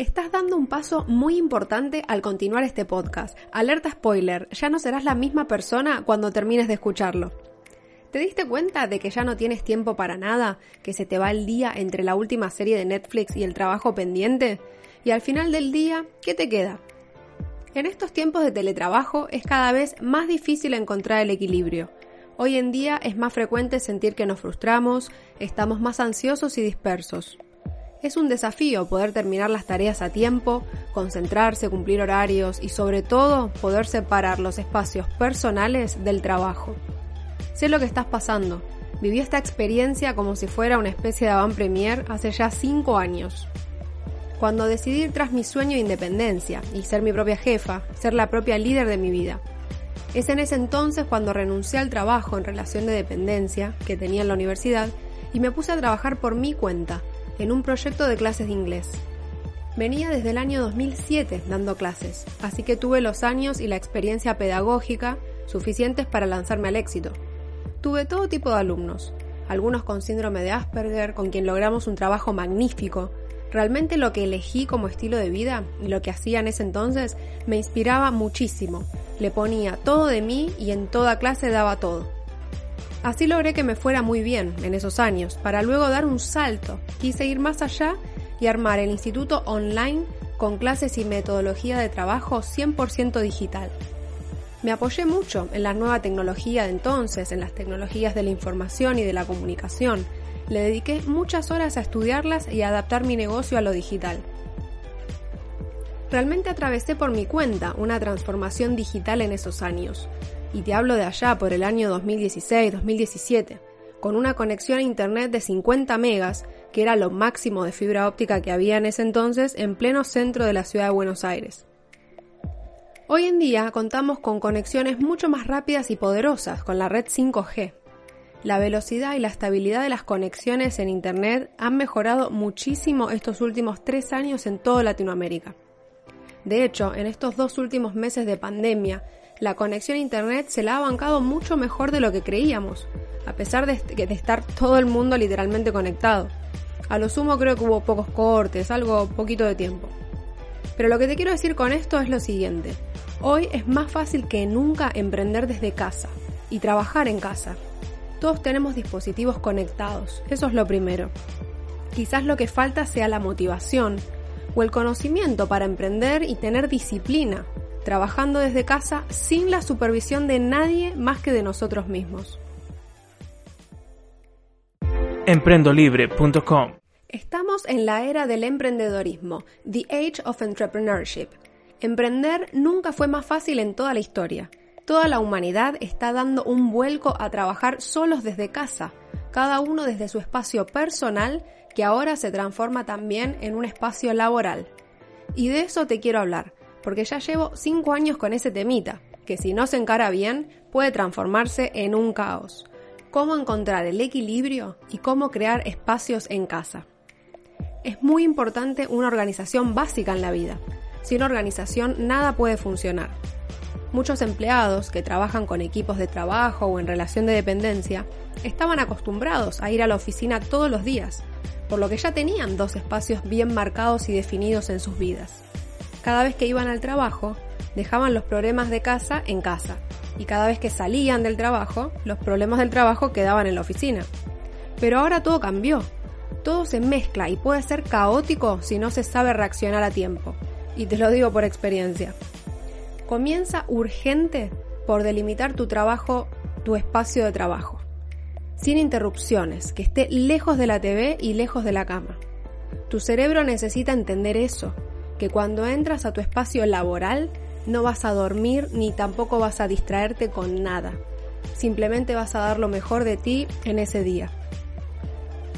Estás dando un paso muy importante al continuar este podcast. Alerta spoiler, ya no serás la misma persona cuando termines de escucharlo. ¿Te diste cuenta de que ya no tienes tiempo para nada? ¿Que se te va el día entre la última serie de Netflix y el trabajo pendiente? Y al final del día, ¿qué te queda? En estos tiempos de teletrabajo es cada vez más difícil encontrar el equilibrio. Hoy en día es más frecuente sentir que nos frustramos, estamos más ansiosos y dispersos. Es un desafío poder terminar las tareas a tiempo, concentrarse, cumplir horarios y sobre todo poder separar los espacios personales del trabajo. Sé lo que estás pasando. Viví esta experiencia como si fuera una especie de avant premier hace ya cinco años. Cuando decidí tras mi sueño de independencia y ser mi propia jefa, ser la propia líder de mi vida. Es en ese entonces cuando renuncié al trabajo en relación de dependencia que tenía en la universidad y me puse a trabajar por mi cuenta, en un proyecto de clases de inglés. Venía desde el año 2007 dando clases, así que tuve los años y la experiencia pedagógica suficientes para lanzarme al éxito. Tuve todo tipo de alumnos, algunos con síndrome de Asperger, con quien logramos un trabajo magnífico. Realmente lo que elegí como estilo de vida y lo que hacía en ese entonces me inspiraba muchísimo. Le ponía todo de mí y en toda clase daba todo. Así logré que me fuera muy bien en esos años, para luego dar un salto. Quise ir más allá y armar el instituto online con clases y metodología de trabajo 100% digital. Me apoyé mucho en la nueva tecnología de entonces, en las tecnologías de la información y de la comunicación. Le dediqué muchas horas a estudiarlas y a adaptar mi negocio a lo digital. Realmente atravesé por mi cuenta una transformación digital en esos años y te hablo de allá por el año 2016-2017, con una conexión a Internet de 50 megas, que era lo máximo de fibra óptica que había en ese entonces en pleno centro de la ciudad de Buenos Aires. Hoy en día contamos con conexiones mucho más rápidas y poderosas con la red 5G. La velocidad y la estabilidad de las conexiones en Internet han mejorado muchísimo estos últimos tres años en toda Latinoamérica. De hecho, en estos dos últimos meses de pandemia, la conexión a Internet se la ha bancado mucho mejor de lo que creíamos, a pesar de, de, estar todo el mundo literalmente conectado. A lo sumo creo que hubo pocos cortes, algo poquito de tiempo. Pero lo que te quiero decir con esto es lo siguiente. Hoy es más fácil que nunca emprender desde casa y trabajar en casa. Todos tenemos dispositivos conectados, eso es lo primero. Quizás lo que falta sea la motivación o el conocimiento para emprender y tener disciplina, trabajando desde casa sin la supervisión de nadie más que de nosotros mismos. Emprendolibre.com Estamos en la era del emprendedorismo, The Age of Entrepreneurship. Emprender nunca fue más fácil en toda la historia. Toda la humanidad está dando un vuelco a trabajar solos desde casa, cada uno desde su espacio personal que ahora se transforma también en un espacio laboral. Y de eso te quiero hablar, porque ya llevo 5 años con ese temita, que si no se encara bien puede transformarse en un caos. Cómo encontrar el equilibrio y cómo crear espacios en casa. Es muy importante una organización básica en la vida. Sin organización nada puede funcionar. Muchos empleados que trabajan con equipos de trabajo o en relación de dependencia estaban acostumbrados a ir a la oficina todos los días, por lo que ya tenían dos espacios bien marcados y definidos en sus vidas. Cada vez que iban al trabajo, dejaban los problemas de casa en casa, y cada vez que salían del trabajo, los problemas del trabajo quedaban en la oficina. Pero ahora todo cambió. Todo se mezcla y puede ser caótico si no se sabe reaccionar a tiempo. Y te lo digo por experiencia. Comienza urgente por delimitar tu trabajo, tu espacio de trabajo. Sin interrupciones, que esté lejos de la TV y lejos de la cama. Tu cerebro necesita entender eso, que cuando entras a tu espacio laboral no vas a dormir ni tampoco vas a distraerte con nada. Simplemente vas a dar lo mejor de ti en ese día.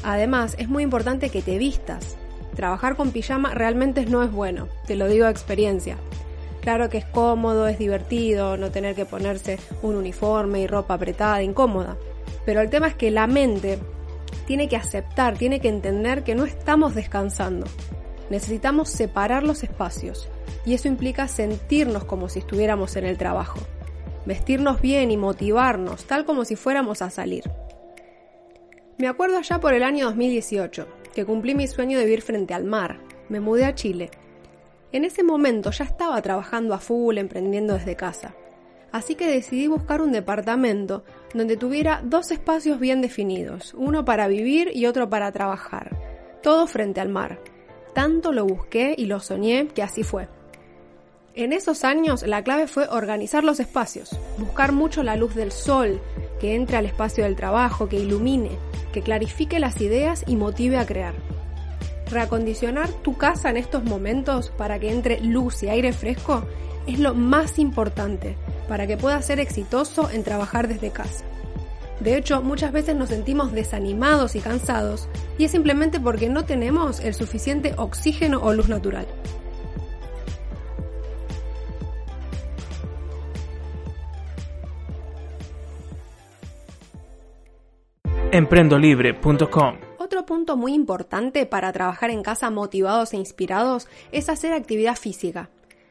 Además, es muy importante que te vistas. Trabajar con pijama realmente no es bueno, te lo digo de experiencia. Claro que es cómodo, es divertido no tener que ponerse un uniforme y ropa apretada, incómoda. Pero el tema es que la mente tiene que aceptar, tiene que entender que no estamos descansando, necesitamos separar los espacios y eso implica sentirnos como si estuviéramos en el trabajo, vestirnos bien y motivarnos tal como si fuéramos a salir. Me acuerdo allá por el año 2018, que cumplí mi sueño de vivir frente al mar. Me mudé a Chile En ese momento ya estaba trabajando a full, emprendiendo desde casa. Así que decidí buscar un departamento donde tuviera dos espacios bien definidos, uno para vivir y otro para trabajar, todo frente al mar. Tanto lo busqué y lo soñé que así fue. En esos años la clave fue organizar los espacios, buscar mucho la luz del sol, que entre al espacio del trabajo, que ilumine, que clarifique las ideas y motive a crear. Reacondicionar tu casa en estos momentos para que entre luz y aire fresco es lo más importante para que puedas ser exitoso en trabajar desde casa. De hecho, muchas veces nos sentimos desanimados y cansados y es simplemente porque no tenemos el suficiente oxígeno o luz natural. emprendolibre.com. Punto muy importante para trabajar en casa motivados e inspirados es hacer actividad física.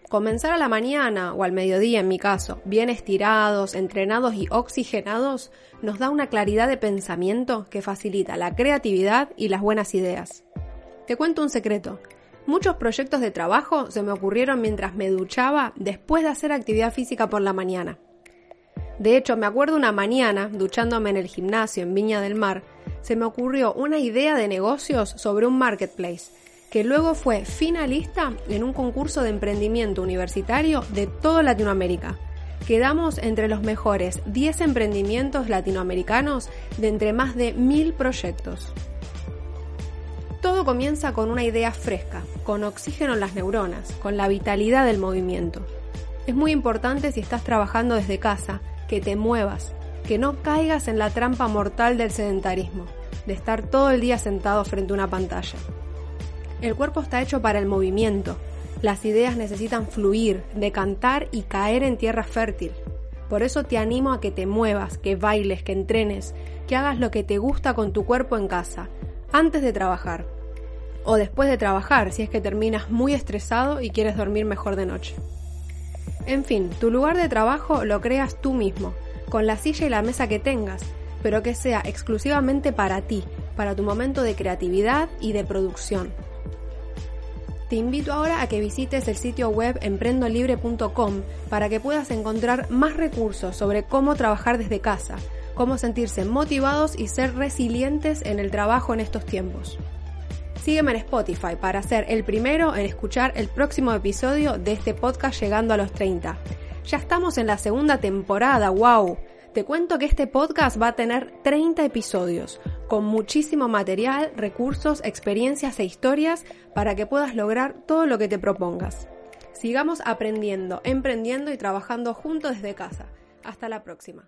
Comenzar a la mañana o al mediodía en mi caso, bien estirados, entrenados y oxigenados, nos da una claridad de pensamiento que facilita la creatividad y las buenas ideas. Te cuento un secreto. Muchos proyectos de trabajo se me ocurrieron mientras me duchaba después de hacer actividad física por la mañana. De hecho, me acuerdo una mañana, duchándome en el gimnasio en Viña del Mar, se me ocurrió una idea de negocios sobre un marketplace, que luego fue finalista en un concurso de emprendimiento universitario de toda Latinoamérica. Quedamos entre los mejores 10 emprendimientos latinoamericanos de entre más de mil proyectos. Todo comienza con una idea fresca, con oxígeno en las neuronas, con la vitalidad del movimiento. Es muy importante si estás trabajando desde casa que te muevas, que no caigas en la trampa mortal del sedentarismo, de estar todo el día sentado frente a una pantalla. El cuerpo está hecho para el movimiento, las ideas necesitan fluir, decantar y caer en tierra fértil. Por eso te animo a que te muevas, que bailes, que entrenes, que hagas lo que te gusta con tu cuerpo en casa, antes de trabajar. O después de trabajar, si es que terminas muy estresado y quieres dormir mejor de noche. En fin, tu lugar de trabajo lo creas tú mismo, con la silla y la mesa que tengas, pero que sea exclusivamente para ti, para tu momento de creatividad y de producción. Te invito ahora a que visites el sitio web emprendolibre.com para que puedas encontrar más recursos sobre cómo trabajar desde casa, cómo sentirse motivados y ser resilientes en el trabajo en estos tiempos. Sígueme en Spotify para ser el primero en escuchar el próximo episodio de este podcast Llegando a los 30. Ya estamos en la segunda temporada, wow. Te cuento que este podcast va a tener 30 episodios, con muchísimo material, recursos, experiencias e historias para que puedas lograr todo lo que te propongas. Sigamos aprendiendo, emprendiendo y trabajando juntos desde casa. Hasta la próxima.